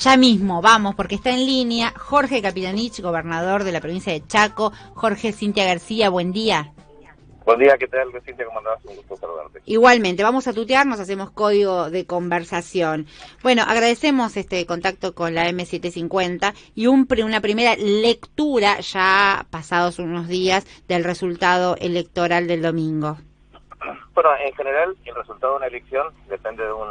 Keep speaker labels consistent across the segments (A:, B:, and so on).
A: ya mismo, vamos, porque está en línea Jorge Capitanich, gobernador de la provincia de Chaco. Jorge Cintia García, buen día.
B: Buen día, ¿qué tal, Cintia? ¿Cómo andás? Un gusto saludarte.
A: Igualmente, vamos a tutear, nos hacemos código de conversación. Bueno, agradecemos este contacto con la M750 y un, una primera lectura ya pasados unos días del resultado electoral del domingo.
B: Bueno, en general, el resultado de una elección depende de un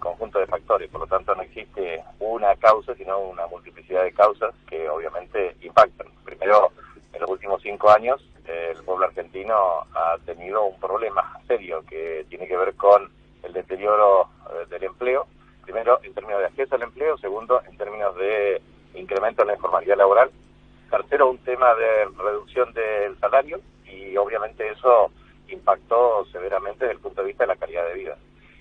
B: conjunto de factores, por lo tanto no existe una causa, sino una multiplicidad de causas que obviamente impactan. Primero, en los últimos cinco años, el pueblo argentino ha tenido un problema serio que tiene que ver con el deterioro eh, del empleo, primero en términos de acceso al empleo, segundo en términos de incremento en la informalidad laboral, tercero un tema de reducción del salario. Y obviamente eso impactó severamente desde el punto de vista de la calidad de vida.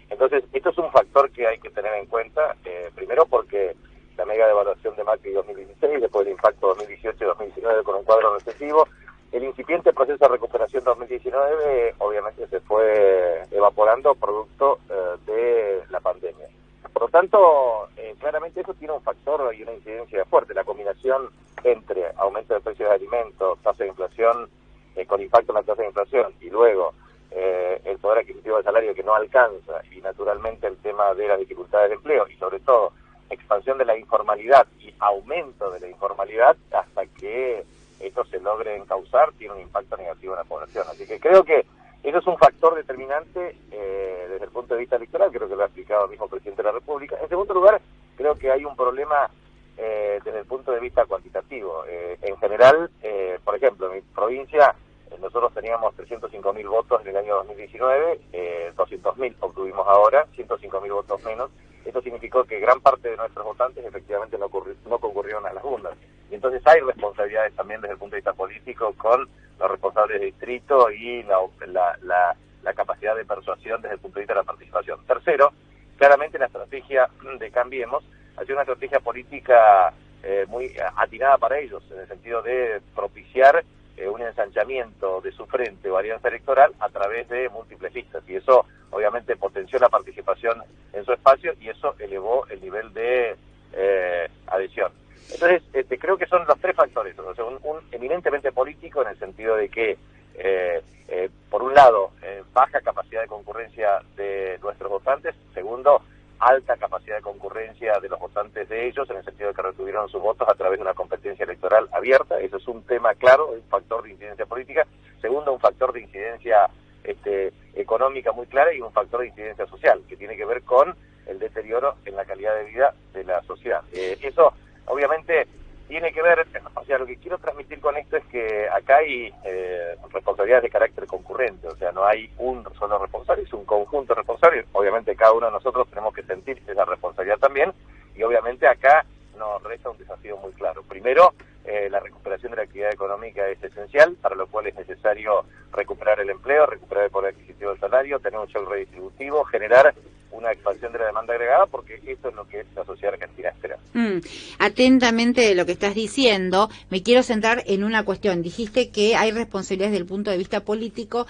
B: Entonces, esto es un factor que hay que tener en cuenta, eh, primero porque la mega devaluación de Macri 2016, después el impacto 2018 y 2019 con un cuadro recesivo, el incipiente proceso de recuperación 2019 obviamente se fue evaporando producto eh, de la pandemia. Por lo tanto, eh, claramente eso tiene un factor y una incidencia fuerte, la combinación entre aumento de precios de alimentos, tasa de inflación eh, con impacto en la tasa de inflación y luego eh, el poder adquisitivo del salario que no alcanza y naturalmente el tema de las dificultades de empleo y sobre todo expansión de la informalidad y aumento de la informalidad hasta que esto se logre encauzar tiene un impacto negativo en la población. Así que creo que eso es un factor determinante eh, desde el punto de vista electoral, creo que lo ha explicado el mismo presidente de la República. En segundo lugar, creo que hay un problema eh, desde el punto de vista cuantitativo. Eh, en general, eh, por ejemplo, en mi provincia nosotros teníamos 305.000 votos en el año 2019, eh, 200.000 obtuvimos ahora, 105.000 votos menos. Esto significó que gran parte de nuestros votantes efectivamente no, no concurrieron a las urnas. Y entonces hay responsabilidades también desde el punto de vista político con los responsables de distrito y la, la, la, la capacidad de persuasión desde el punto de vista de la participación. Tercero, claramente la estrategia de Cambiemos ha sido una estrategia política eh, muy atinada para ellos, en el sentido de propiciar eh, un ensanchamiento de su frente o alianza electoral a través de múltiples listas. Y eso obviamente potenció la participación en su espacio y eso elevó el nivel de eh, adhesión. Entonces, este, creo que son los tres factores. O sea, un, un eminentemente político en el sentido de que, eh, eh, por un lado, eh, baja capacidad de concurrencia de nuestros votantes. Segundo, alta capacidad de concurrencia de los votantes de ellos, en el sentido de que retuvieron sus votos a través de una competencia electoral abierta. Eso es un tema claro, un factor de incidencia política. Segundo, un factor de incidencia este, económica muy clara y un factor de incidencia social, que tiene que ver con el deterioro en la calidad de vida de la sociedad. Eh, eso, obviamente, tiene que ver, o sea, lo que quiero transmitir con esto es que acá hay eh, responsabilidades de carácter o sea, no hay un solo responsable, es un conjunto de responsables, obviamente cada uno de nosotros tenemos que sentir esa responsabilidad también, y obviamente acá nos resta un desafío muy claro. Primero, eh, la recuperación de la actividad económica es esencial, para lo cual es necesario recuperar el empleo, recuperar el poder adquisitivo del salario, tener un show redistributivo, generar una expansión de la demanda agregada, porque eso es lo que la sociedad argentina espera.
A: Mm. Atentamente de lo que estás diciendo, me quiero centrar en una cuestión. Dijiste que hay responsabilidades desde el punto de vista político,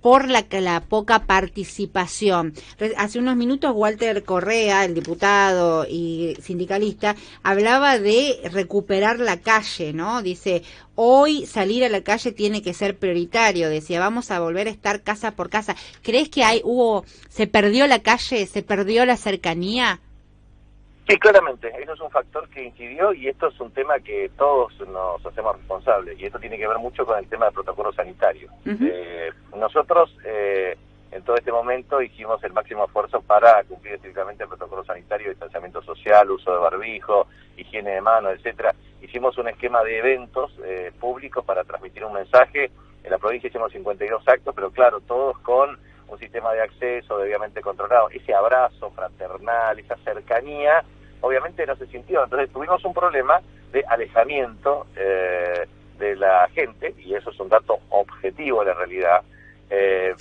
A: por la, la, poca participación. Hace unos minutos Walter Correa, el diputado y sindicalista, hablaba de recuperar la calle, ¿no? Dice, hoy salir a la calle tiene que ser prioritario, decía, vamos a volver a estar casa por casa. ¿Crees que hay, hubo, se perdió la calle, se perdió la cercanía?
B: Sí, claramente, eso es un factor que incidió y esto es un tema que todos nos hacemos responsables y esto tiene que ver mucho con el tema del protocolo sanitario. Uh -huh. eh, nosotros eh, en todo este momento hicimos el máximo esfuerzo para cumplir estrictamente el protocolo sanitario, distanciamiento social, uso de barbijo, higiene de manos, etcétera. Hicimos un esquema de eventos eh, públicos para transmitir un mensaje. En la provincia hicimos 52 actos, pero claro, todos con un sistema de acceso debidamente controlado. Ese abrazo fraternal, esa cercanía, obviamente no se sintió. Entonces tuvimos un problema de alejamiento eh, de la gente, y eso es un dato objetivo de la realidad. Eh,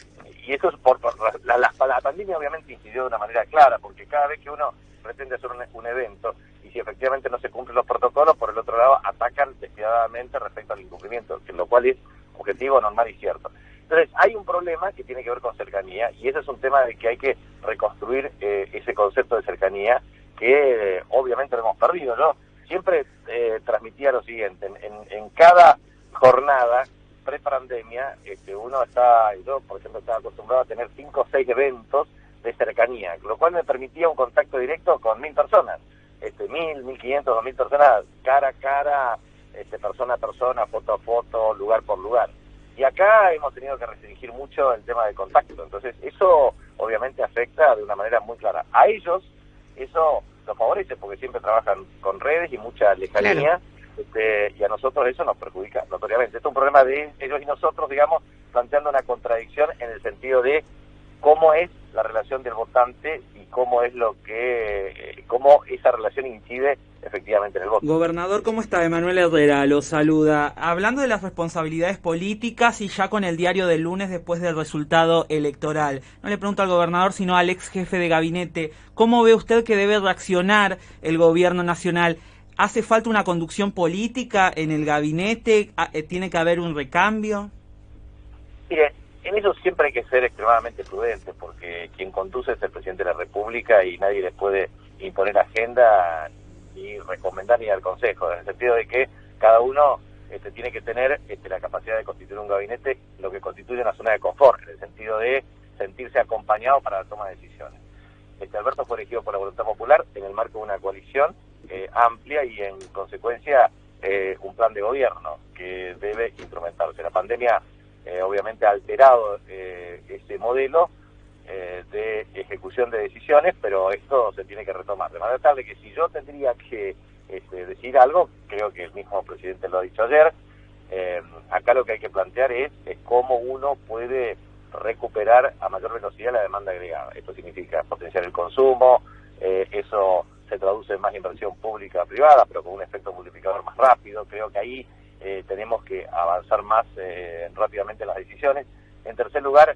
B: y eso es por, la, la, pandemia obviamente incidió de una manera clara, porque cada vez que uno pretende hacer un, un, evento y si efectivamente no se cumplen los protocolos, por el otro lado atacan despiadadamente respecto al incumplimiento, lo cual es objetivo, normal y cierto. Entonces, hay un problema que tiene que ver con cercanía y ese es un tema de que hay que reconstruir eh, ese concepto de cercanía que eh, obviamente lo hemos perdido. Yo siempre eh, transmitía lo siguiente, en, en, cada jornada pre-pandemia, este, uno está, yo por ejemplo estaba acostumbrado a tener cinco o seis eventos de cercanía, lo cual me permitía un contacto directo con mil personas, este, mil, mil quinientos, dos mil personas, cara a cara, este, persona a persona, foto a foto, lugar por lugar. Y acá hemos tenido que restringir mucho el tema de contacto. Entonces, eso obviamente afecta de una manera muy clara. A ellos, eso los favorece porque siempre trabajan con redes y mucha lejanía. Este, y a nosotros eso nos perjudica notoriamente. Esto es un problema de ellos y nosotros, digamos, planteando una contradicción en el sentido de cómo es la relación del votante y cómo es lo que, eh, cómo esa relación incide efectivamente en el voto.
C: Gobernador, ¿cómo está? Emanuel Herrera lo saluda. Hablando de las responsabilidades políticas y ya con el diario del lunes después del resultado electoral, no le pregunto al gobernador, sino al ex jefe de gabinete, ¿cómo ve usted que debe reaccionar el gobierno nacional? ¿Hace falta una conducción política en el gabinete? Ah, eh, ¿Tiene que haber un recambio?
B: Mire, en eso siempre hay que ser extremadamente prudente, porque quien conduce es el presidente de la República y nadie le puede imponer agenda ni recomendar ni dar consejo, en el sentido de que cada uno este, tiene que tener este, la capacidad de constituir un gabinete, lo que constituye una zona de confort, en el sentido de sentirse acompañado para la toma de decisiones. Este Alberto fue elegido por la voluntad popular en el marco de una coalición eh, amplia y en consecuencia eh, un plan de gobierno que debe instrumentarse. La pandemia eh, obviamente ha alterado ese modelo eh, de ejecución de decisiones, pero esto se tiene que retomar. De manera tal que si yo tendría que este, decir algo, creo que el mismo presidente lo ha dicho ayer, eh, acá lo que hay que plantear es, cómo uno puede recuperar a mayor velocidad la demanda agregada. Esto significa potenciar el consumo, eh, eso se traduce en más inversión pública privada, pero con un efecto multiplicador más rápido. Creo que ahí tenemos que avanzar más rápidamente en las decisiones. En tercer lugar,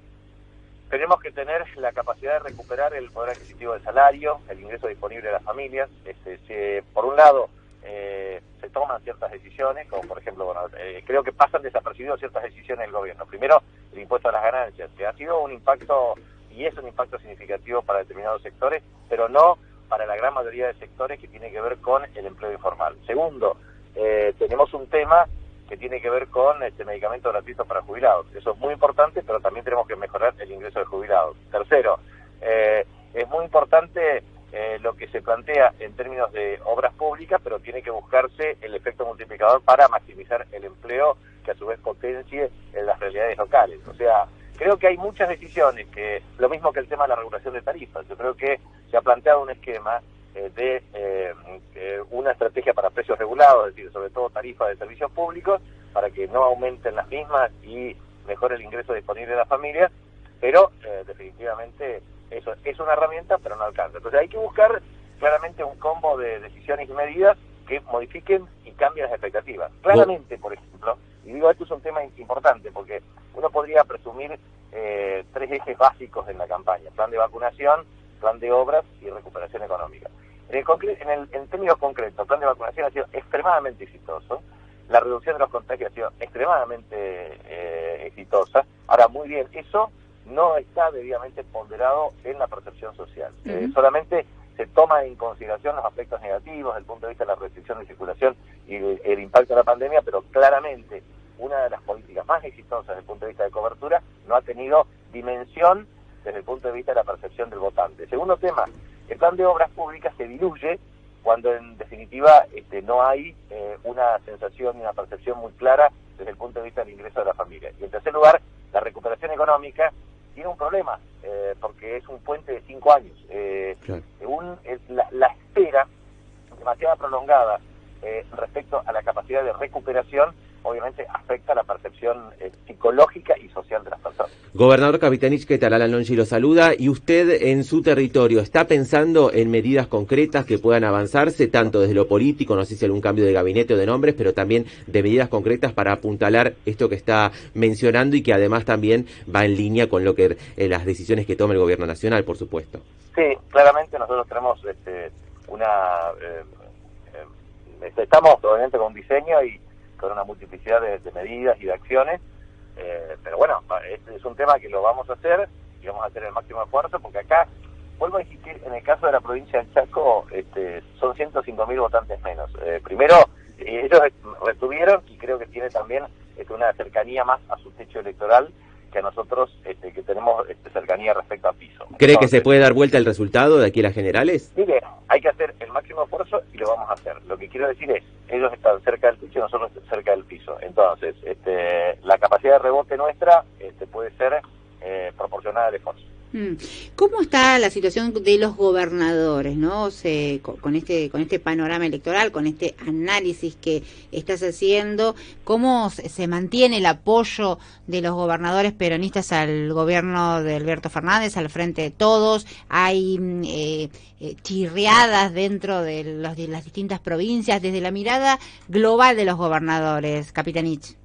B: tenemos que tener la capacidad de recuperar el poder adquisitivo del salario, el ingreso disponible de las familias. Este, por un lado, eh, se toman ciertas decisiones, como por ejemplo, bueno, eh, creo que pasan desapercibidas ciertas decisiones del gobierno. Primero, el impuesto a las ganancias, que ha sido un impacto y es un impacto significativo para determinados sectores, pero no para la gran mayoría de sectores que tiene que ver con el empleo informal. Segundo, eh, tenemos un tema que tiene que ver con este medicamento gratuito para jubilados. Eso es muy importante, pero también tenemos que mejorar el ingreso de jubilados. Tercero, eh, es muy importante eh, lo que se plantea en términos de obras públicas, pero tiene que buscarse el efecto multiplicador para maximizar el empleo que a su vez potencie en las realidades locales. O sea, creo que hay muchas decisiones que, lo mismo que el tema de la regulación de tarifas, yo creo que se ha planteado un esquema de eh, eh, una estrategia para precios regulados, es decir, sobre todo tarifas de servicios públicos, para que no aumenten las mismas y mejore el ingreso disponible de las familias, pero definitivamente eso es una herramienta, pero no alcanza. Entonces hay que buscar claramente un combo de decisiones y medidas que modifiquen y cambien las expectativas. Claramente, por ejemplo, y digo esto es un tema importante porque uno podría presumir tres ejes básicos en la campaña, plan de vacunación, plan de obras y recuperación económica. En, el, en, términos concretos, el plan de vacunación ha sido extremadamente exitoso, la reducción de los contagios ha sido extremadamente eh, exitosa. Ahora, muy bien, eso no está debidamente ponderado en la percepción social. Eh, solamente se toma en consideración los aspectos negativos desde el punto de vista de la restricción de circulación y el, impacto de la pandemia, pero claramente una de las políticas más exitosas desde el punto de vista de cobertura no ha tenido dimensión desde el punto de vista de la percepción del votante. Segundo tema, el plan de obras públicas se diluye cuando en definitiva este, no hay eh, una sensación y una percepción muy clara desde el punto de vista del ingreso de la familia. Y en tercer lugar, la recuperación económica tiene un problema, eh, porque es un puente de cinco años. Eh, la, la, espera demasiado prolongada respecto a la capacidad de recuperación obviamente afecta la percepción eh, psicológica y social de las personas.
D: Gobernador Capitanich, ¿qué tal? Alan Longi lo saluda. ¿Y usted en su territorio está pensando en medidas concretas que puedan avanzarse, tanto desde lo político, no sé si algún cambio de gabinete o de nombres, pero también de medidas concretas para apuntalar esto que está mencionando y que además también va en línea con lo que eh, las decisiones que toma el gobierno nacional, por supuesto?
B: Sí, claramente nosotros tenemos este, una... Eh, estamos obviamente con un diseño y con una multiplicidad de, medidas y de acciones. Eh, pero bueno, es, es, un tema que lo vamos a hacer y vamos a hacer el máximo esfuerzo porque acá vuelvo a insistir, en el caso de la provincia del Chaco, este, son 105.000 votantes menos. Eh, primero, ellos retuvieron y creo que tiene también este, una cercanía más a su techo electoral que a nosotros este, que tenemos este, cercanía respecto a piso.
D: ¿Cree que se puede dar vuelta el resultado de aquí a las generales?
B: Mire, hay que hacer el máximo esfuerzo y lo vamos a hacer. Lo que quiero decir es, ellos están cerca del techo y nosotros cerca del piso. Entonces, este, la capacidad de rebote nuestra este, puede ser eh, proporcionada al esfuerzo.
A: Mm. ¿Cómo está la situación de los gobernadores, no? Con este con este panorama electoral, con este análisis que estás haciendo, ¿cómo se mantiene el apoyo de los gobernadores peronistas al gobierno de Alberto Fernández, al frente de todos? Hay mm, eh, eh, chirriadas dentro de, los, de las distintas provincias desde la mirada global de los gobernadores, Capitanich.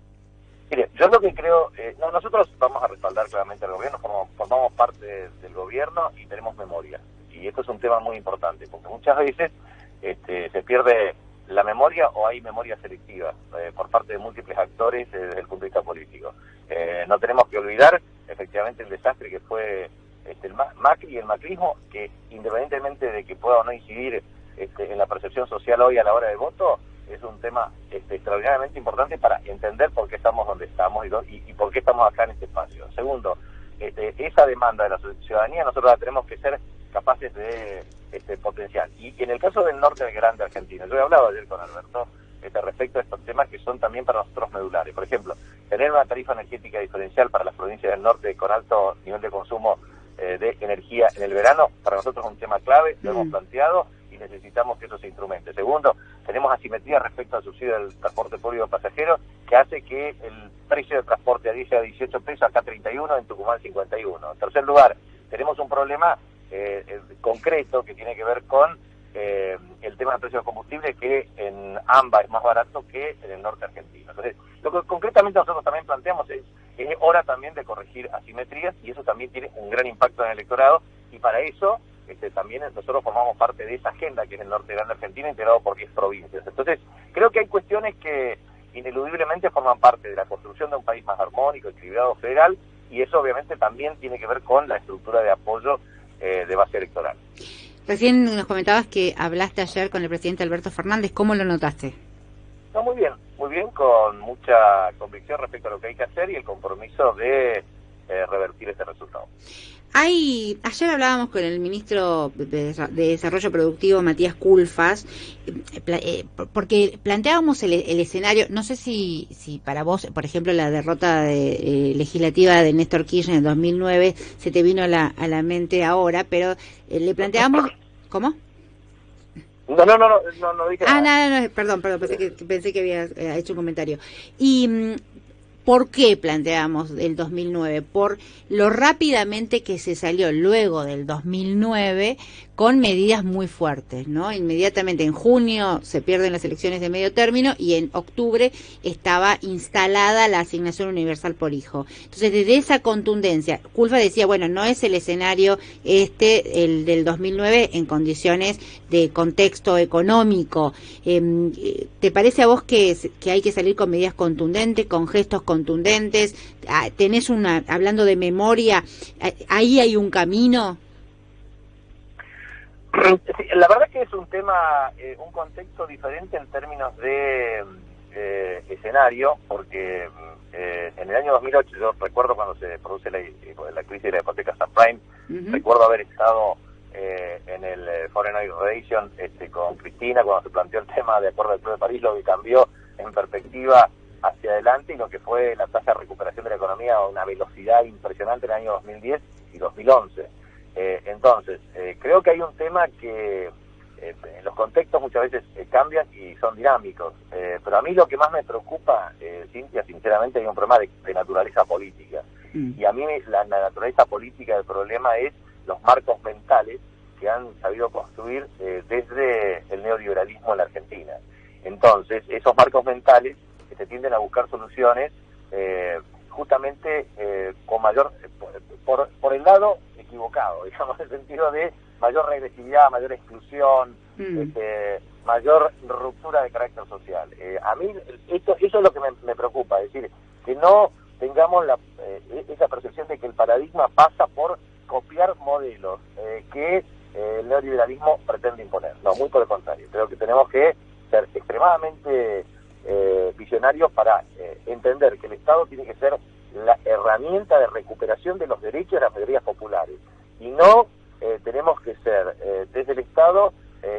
B: Mire, yo lo que creo, eh, nosotros vamos a respaldar claramente al gobierno, formamos, parte del gobierno y tenemos memoria. Y esto es un tema muy importante, porque muchas veces este, se pierde la memoria o hay memoria selectiva eh, por parte de múltiples actores eh, desde el punto de vista político. no tenemos que olvidar efectivamente el desastre que fue este, el Macri y el macrismo, que independientemente de que pueda o no incidir este, en la percepción social hoy a la hora del voto, es un tema este, extraordinariamente importante para entender por qué estamos donde estamos y, y, por qué estamos acá en este espacio. Segundo, este, esa demanda de la ciudadanía nosotros la tenemos que ser capaces de este, potenciar. Y en el caso del norte del grande Argentina, yo he hablado ayer con Alberto este, respecto a estos temas que son también para nosotros medulares. Por ejemplo, tener una tarifa energética diferencial para las provincias del norte con alto nivel de consumo eh, de energía en el verano, para nosotros es un tema clave, lo hemos mm. planteado y necesitamos que eso se instrumente. Segundo, tenemos asimetría respecto al subsidio del transporte público pasajero, que hace que el precio de transporte a 10 a 18 pesos, acá 31, en Tucumán 51. En tercer lugar, tenemos un problema eh, eh, concreto que tiene que ver con eh, el tema del precio de combustible, que en AMBA es más barato que en el norte argentino. Entonces, lo que concretamente nosotros también planteamos es, es hora también de corregir asimetrías y eso también tiene un gran impacto en el electorado y para eso este, también nosotros formamos parte de esa agenda que es el norte grande Argentina, integrado por 10 provincias. Entonces, creo que hay cuestiones que ineludiblemente forman parte de la construcción de un país más armónico, equilibrado, federal, y eso obviamente también tiene que ver con la estructura de apoyo eh, de base electoral.
A: Recién nos comentabas que hablaste ayer con el presidente Alberto Fernández, ¿cómo lo notaste?
B: No, muy bien, muy bien, con mucha convicción respecto a lo que hay que hacer y el compromiso de eh, revertir este resultado.
A: Hay, ayer hablábamos con el ministro de Desarrollo Productivo, Matías Culfas, eh, eh, porque planteábamos el, escenario, no sé si, si para vos, por ejemplo, la derrota de, legislativa de Néstor Kirchner en 2009 se te vino a la, a la mente ahora, pero le planteábamos, ¿cómo?
B: No, no, no, no, no, dije
A: ah, nada. no, no, perdón, perdón, pensé que, pensé que había hecho un comentario. Y mm, ¿Por qué planteamos el 2009? Por lo rápidamente que se salió luego del 2009 con medidas muy fuertes, ¿no? Inmediatamente en junio se pierden las elecciones de medio término y en octubre estaba instalada la asignación universal por hijo. Entonces, desde esa contundencia, Culfa decía, bueno, no es el escenario este, el del 2009, en condiciones de contexto económico. Em, ¿Te parece a vos que, que hay que salir con medidas contundentes, con gestos contundentes? Ah, ¿Tenés una, hablando de memoria, ahí hay un camino?
B: la verdad que es un tema, eh, un contexto diferente en términos de eh, escenario, porque eh, en el año 2008, yo recuerdo cuando se produce la, crisis de la hipoteca subprime, recuerdo haber estado en el Foreign Oil Relation este, con Cristina cuando se planteó el tema de acuerdo al Club de París, lo que cambió en perspectiva hacia adelante y lo que fue la tasa de recuperación de la economía a una velocidad impresionante en el año 2010 y 2011. Eh, entonces, eh, creo que hay un tema que eh, los contextos muchas veces cambian y son dinámicos, pero a mí lo que más me preocupa, Cintia, sinceramente hay un problema de, naturaleza política. Mm. Y a mí la, naturaleza política del problema es los marcos mentales que han sabido construir desde el neoliberalismo en la Argentina. Entonces, esos marcos mentales que se tienden a buscar soluciones justamente con mayor, por, por el lado equivocado, digamos, en el sentido de mayor regresividad, mayor exclusión, mm. este, mayor ruptura de carácter social. Eh, a mí esto, eso es lo que me, preocupa, es decir, que no tengamos la, eh, esa percepción de que el paradigma pasa por copiar modelos eh, que eh, el neoliberalismo pretende imponer. No, muy por el contrario. Creo que tenemos que ser extremadamente eh, visionarios para entender que el Estado tiene que ser la herramienta de recuperación de los derechos de las mayorías populares. Y no tenemos que ser desde el Estado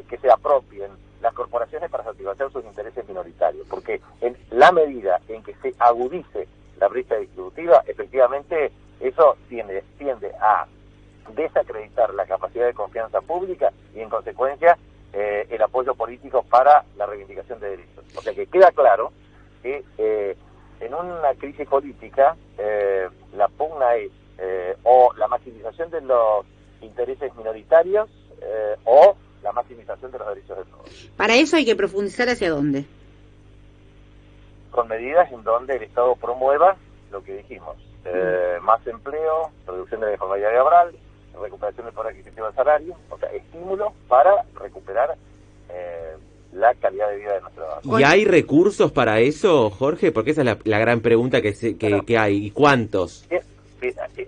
B: que se apropien las corporaciones para satisfacer sus intereses minoritarios. Porque en la medida en que se agudice la brecha distributiva, efectivamente eso tiende, tiende a desacreditar la capacidad de y en consecuencia eh, el apoyo político para la reivindicación de derechos. O sea que queda claro que eh, en una crisis política eh, la pugna es o la maximización de los intereses minoritarios o la maximización de los derechos de todos.
A: Para eso hay que profundizar hacia dónde.
B: Con medidas en donde el Estado promueva lo que dijimos, eh, más empleo, reducción de la informalidad laboral, recuperación del poder adquisitivo del salario, o sea, estímulos para recuperar eh, la calidad de vida de nuestro
D: ciudadanos. ¿Y hay recursos para eso, Jorge? Porque esa es la, gran pregunta que, que, hay. ¿Y cuántos?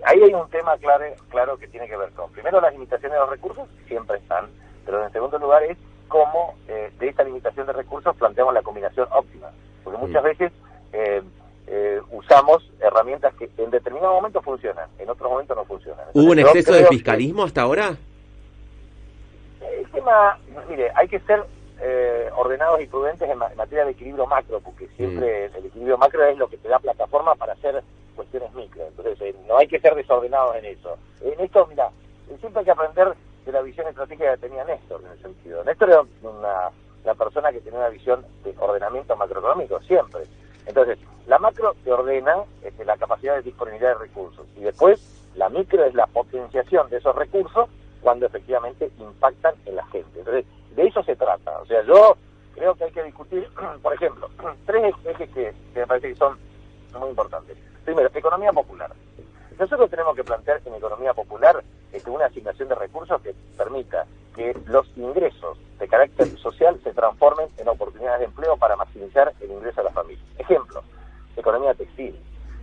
B: ahí hay un tema claro, claro que tiene que ver con, primero, las limitaciones de los recursos, siempre están, pero en segundo lugar es cómo eh, de esta limitación de recursos planteamos la combinación óptima. Porque muchas mm. veces eh, usamos herramientas que en determinado momento funcionan, en otros momentos no funcionan.
D: ¿Hubo un exceso de fiscalismo hasta ahora?
B: El tema, mire, hay que ser eh, ordenados y prudentes en, materia de equilibrio macro, porque siempre mm. el equilibrio macro es lo que te da plataforma para hacer cuestiones micro. Entonces, eh, no hay que ser desordenados en eso. En esto, mira, siempre hay que aprender de la visión estratégica que tenía Néstor en el sentido. Néstor era una, una persona que tenía una visión de ordenamiento macroeconómico, siempre. Entonces, la macro te ordena la capacidad de disponibilidad de recursos y después la micro es la potenciación de esos recursos cuando efectivamente impactan en la gente. Entonces, de eso se trata. O sea, yo creo que hay que discutir, por ejemplo, tres ejes que, que me parece que son muy importantes. Primero, economía popular. Nosotros tenemos que plantear en economía popular este, una asignación de recursos que permita que los ingresos de carácter social se transformen en oportunidades de empleo para maximizar el ingreso a la familia. Ejemplo, economía textil,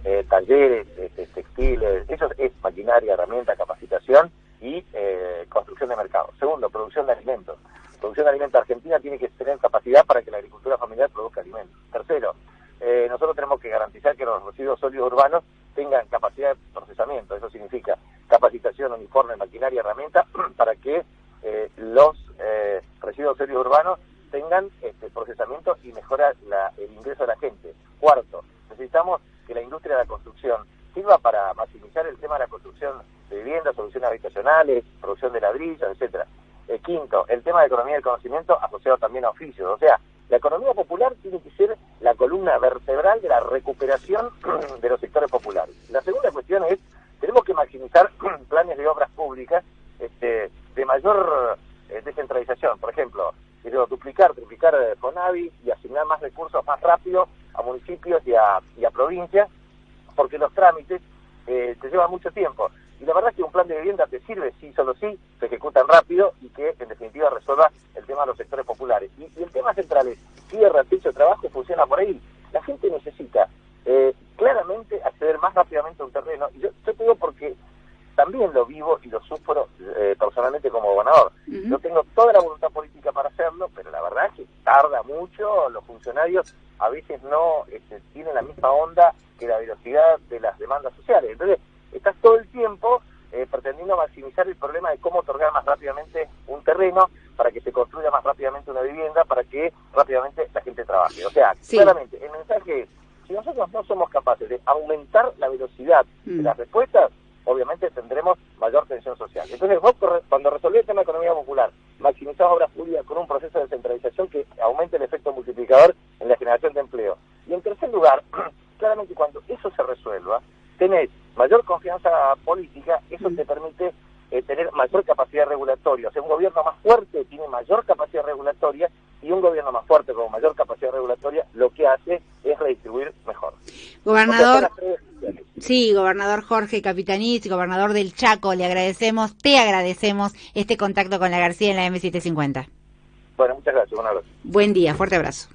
B: eh, talleres este, textiles, eso es maquinaria, herramienta, capacitación y eh, construcción de mercado. Segundo, producción de alimentos. Producción de alimentos argentina tiene que tener capacidad para que la agricultura familiar produzca alimentos. Tercero, eh, nosotros tenemos que garantizar que los residuos sólidos urbanos tengan capacidad de procesamiento. Eso significa capacitación, uniforme, maquinaria, herramienta, para que los residuos sólidos urbanos tengan este, procesamiento y mejora el ingreso de la gente. Cuarto, necesitamos que la industria de la construcción sirva para maximizar el tema de la construcción de viviendas, soluciones habitacionales, producción de ladrillos, etcétera. Eh, quinto, el tema de economía del conocimiento asociado también a oficios. O sea, la economía popular tiene que ser la columna vertebral de la recuperación de los sectores populares. La segunda cuestión es, tenemos que maximizar planes de obras públicas este, de mayor eh, descentralización. Por ejemplo, duplicar, triplicar eh, FONAVI y asignar más recursos más rápido a municipios y a, y a provincias, porque los trámites eh, te llevan mucho tiempo. Y la verdad es que un plan de vivienda te sirve, sí, solo sí, se ejecutan rápido y que en definitiva resuelva el tema de los sectores populares. Y, el tema central es tierra, techo, trabajo, funciona por ahí. La gente necesita eh, claramente acceder más rápidamente a un terreno. Y yo, yo te digo porque también lo vivo y lo sufro eh, personalmente como gobernador. Yo tengo toda la voluntad política para hacerlo, pero la verdad es que tarda mucho, los funcionarios a veces no este, tienen la misma onda que la velocidad de las demandas sociales. Entonces, estás todo el tiempo eh, pretendiendo maximizar el problema de cómo otorgar más rápidamente un terreno para que se construya más rápidamente una vivienda, para que rápidamente la gente claramente, el mensaje es, si nosotros no somos capaces de aumentar la velocidad de mm. las respuestas, obviamente tendremos mayor tensión social. Entonces vos cuando resolvés el tema de economía popular, maximizás obras públicas con un proceso de centralización que aumente el efecto multiplicador en la generación de empleo. Y en tercer lugar, claramente cuando eso se resuelva, tenés mayor confianza política, eso te permite eh, tener mayor capacidad regulatoria. O sea, un gobierno más fuerte tiene mayor capacidad regulatoria y un gobierno más fuerte con mayor capacidad regulatoria lo que hace es redistribuir mejor.
A: Gobernador. Sí, gobernador Jorge Capitanich, gobernador del Chaco, le agradecemos, te agradecemos este contacto con la García en la M750.
B: Bueno, muchas gracias, un abrazo.
A: Buen día, fuerte abrazo.